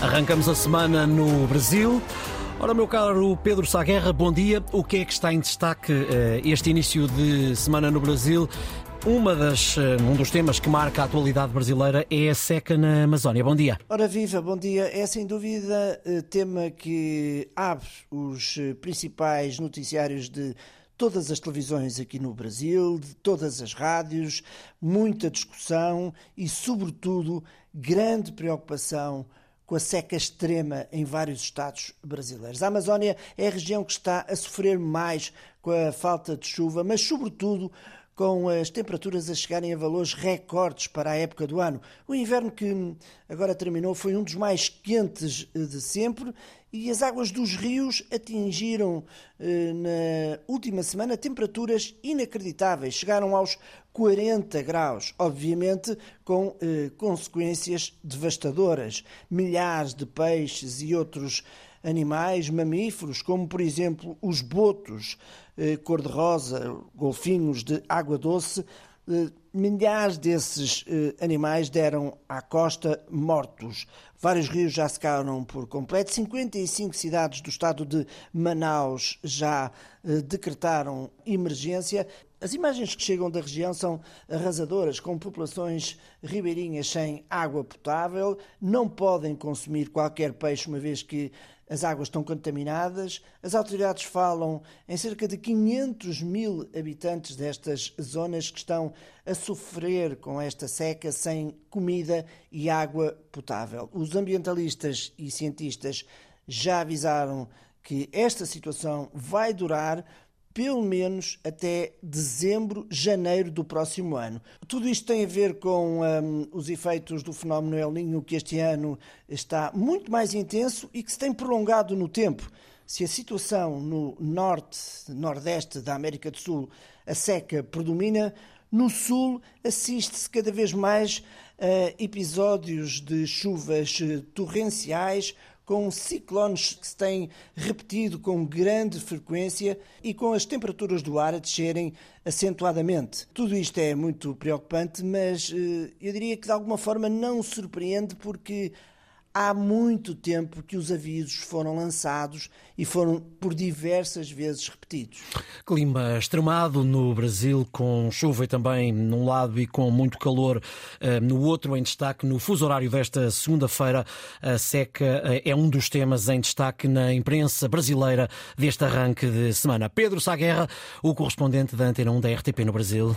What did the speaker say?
Arrancamos a semana no Brasil. Ora, meu caro Pedro Saguerra, bom dia. O que é que está em destaque uh, este início de semana no Brasil? Uma das, uh, um dos temas que marca a atualidade brasileira é a seca na Amazónia. Bom dia. Ora, viva, bom dia. É sem dúvida uh, tema que abre os principais noticiários de todas as televisões aqui no Brasil, de todas as rádios, muita discussão e, sobretudo, grande preocupação com a seca extrema em vários estados brasileiros. A Amazónia é a região que está a sofrer mais com a falta de chuva, mas, sobretudo, com as temperaturas a chegarem a valores recordes para a época do ano. O inverno que agora terminou foi um dos mais quentes de sempre e as águas dos rios atingiram eh, na última semana temperaturas inacreditáveis, chegaram aos 40 graus, obviamente com eh, consequências devastadoras. Milhares de peixes e outros animais mamíferos, como por exemplo os botos eh, cor-de-rosa, golfinhos de água doce, eh, milhares desses eh, animais deram à costa mortos. Vários rios já secaram por completo. 55 cidades do estado de Manaus já eh, decretaram emergência. As imagens que chegam da região são arrasadoras, com populações ribeirinhas sem água potável, não podem consumir qualquer peixe, uma vez que as águas estão contaminadas. As autoridades falam em cerca de 500 mil habitantes destas zonas que estão a sofrer com esta seca sem comida e água potável. Os ambientalistas e cientistas já avisaram que esta situação vai durar pelo menos até dezembro, janeiro do próximo ano. Tudo isto tem a ver com um, os efeitos do fenómeno El Niño, que este ano está muito mais intenso e que se tem prolongado no tempo. Se a situação no norte, nordeste da América do Sul, a seca predomina, no sul assiste-se cada vez mais a episódios de chuvas torrenciais com ciclones que se têm repetido com grande frequência e com as temperaturas do ar a descerem acentuadamente. Tudo isto é muito preocupante, mas eh, eu diria que de alguma forma não surpreende porque há muito tempo que os avisos foram lançados e foram por diversas vezes repetidos. Clima extremado no Brasil, com chuva também num lado e com muito calor uh, no outro, em destaque no fuso horário desta segunda-feira. A seca uh, é um dos temas em destaque na imprensa brasileira deste arranque de semana. Pedro Saguerra, o correspondente da Antena 1 da RTP no Brasil.